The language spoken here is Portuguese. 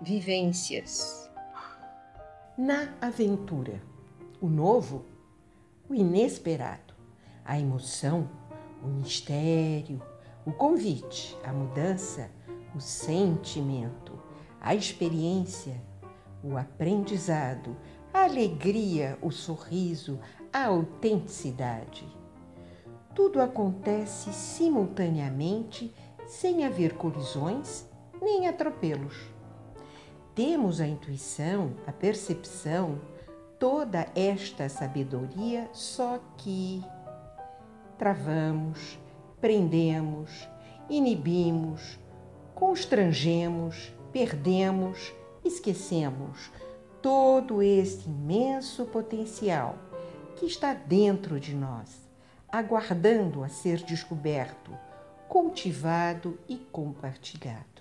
vivências. Na aventura, o novo, o inesperado, a emoção, o mistério, o convite, a mudança, o sentimento, a experiência, o aprendizado, a alegria, o sorriso, a autenticidade. Tudo acontece simultaneamente, sem haver colisões nem atropelos. Temos a intuição, a percepção, toda esta sabedoria, só que travamos, prendemos, inibimos, constrangemos, perdemos, esquecemos todo este imenso potencial que está dentro de nós, aguardando a ser descoberto, cultivado e compartilhado.